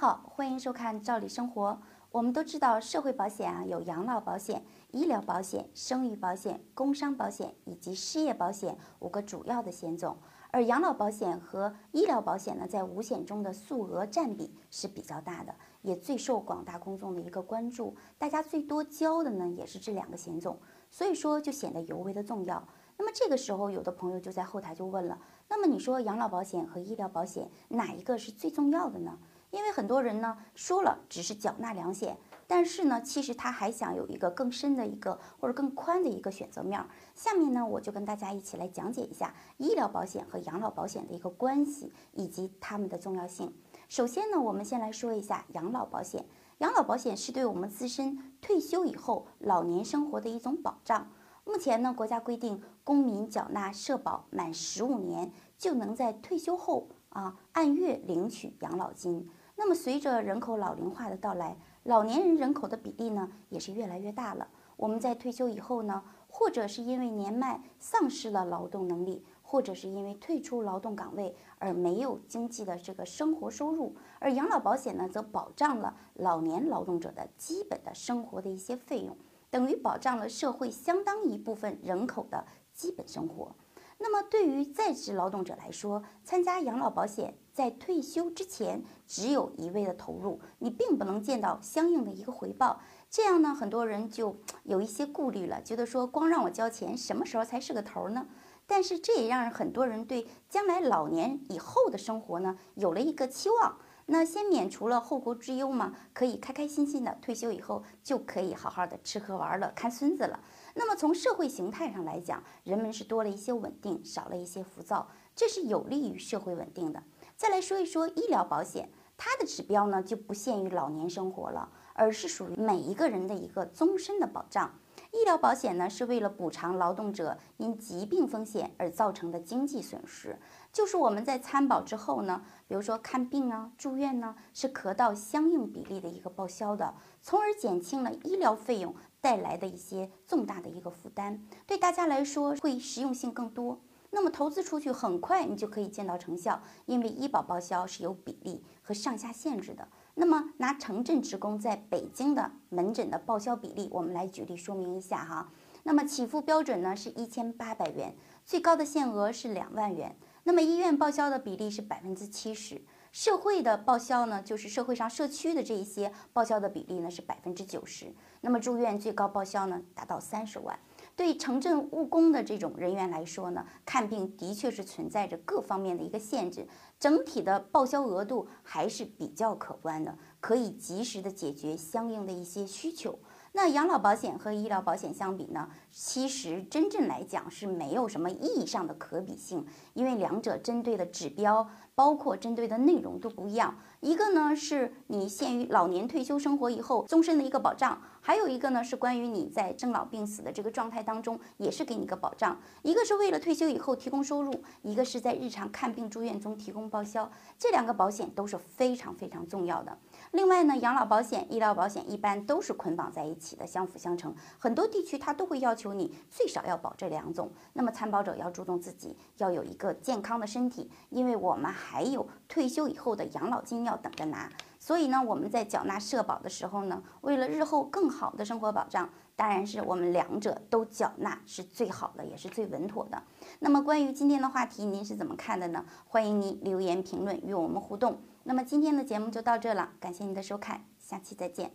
好，欢迎收看《赵理生活》。我们都知道，社会保险啊有养老保险、医疗保险、生育保险、工伤保险以及失业保险五个主要的险种。而养老保险和医疗保险呢，在五险中的数额占比是比较大的，也最受广大公众的一个关注。大家最多交的呢，也是这两个险种，所以说就显得尤为的重要。那么这个时候，有的朋友就在后台就问了：那么你说养老保险和医疗保险哪一个是最重要的呢？因为很多人呢说了只是缴纳两险，但是呢，其实他还想有一个更深的一个或者更宽的一个选择面。下面呢，我就跟大家一起来讲解一下医疗保险和养老保险的一个关系以及它们的重要性。首先呢，我们先来说一下养老保险。养老保险是对我们自身退休以后老年生活的一种保障。目前呢，国家规定，公民缴纳社保满十五年，就能在退休后啊按月领取养老金。那么，随着人口老龄化的到来，老年人人口的比例呢也是越来越大了。我们在退休以后呢，或者是因为年迈丧失了劳动能力，或者是因为退出劳动岗位而没有经济的这个生活收入，而养老保险呢，则保障了老年劳动者的基本的生活的一些费用，等于保障了社会相当一部分人口的基本生活。那么，对于在职劳动者来说，参加养老保险，在退休之前只有一味的投入，你并不能见到相应的一个回报。这样呢，很多人就 有一些顾虑了，觉得说光让我交钱，什么时候才是个头呢？但是这也让很多人对将来老年以后的生活呢，有了一个期望。那先免除了后顾之忧嘛，可以开开心心的退休以后就可以好好的吃喝玩乐看孙子了。那么从社会形态上来讲，人们是多了一些稳定，少了一些浮躁，这是有利于社会稳定的。再来说一说医疗保险，它的指标呢就不限于老年生活了，而是属于每一个人的一个终身的保障。医疗保险呢，是为了补偿劳动者因疾病风险而造成的经济损失，就是我们在参保之后呢，比如说看病啊、住院呢，是可到相应比例的一个报销的，从而减轻了医疗费用带来的一些重大的一个负担，对大家来说会实用性更多。那么投资出去，很快你就可以见到成效，因为医保报销是有比例和上下限制的。那么拿城镇职工在北京的门诊的报销比例，我们来举例说明一下哈。那么起付标准呢是一千八百元，最高的限额是两万元。那么医院报销的比例是百分之七十，社会的报销呢就是社会上社区的这一些报销的比例呢是百分之九十。那么住院最高报销呢达到三十万。对城镇务工的这种人员来说呢，看病的确是存在着各方面的一个限制，整体的报销额度还是比较可观的，可以及时的解决相应的一些需求。那养老保险和医疗保险相比呢，其实真正来讲是没有什么意义上的可比性，因为两者针对的指标。包括针对的内容都不一样，一个呢是你限于老年退休生活以后终身的一个保障，还有一个呢是关于你在生老病死的这个状态当中也是给你个保障。一个是为了退休以后提供收入，一个是在日常看病住院中提供报销，这两个保险都是非常非常重要的。另外呢，养老保险、医疗保险一般都是捆绑在一起的，相辅相成。很多地区它都会要求你最少要保这两种。那么参保者要注重自己要有一个健康的身体，因为我们还还有退休以后的养老金要等着拿。所以呢，我们在缴纳社保的时候呢，为了日后更好的生活保障，当然是我们两者都缴纳是最好的，也是最稳妥的。那么关于今天的话题，您是怎么看的呢？欢迎您留言评论与我们互动。那么今天的节目就到这了，感谢您的收看，下期再见。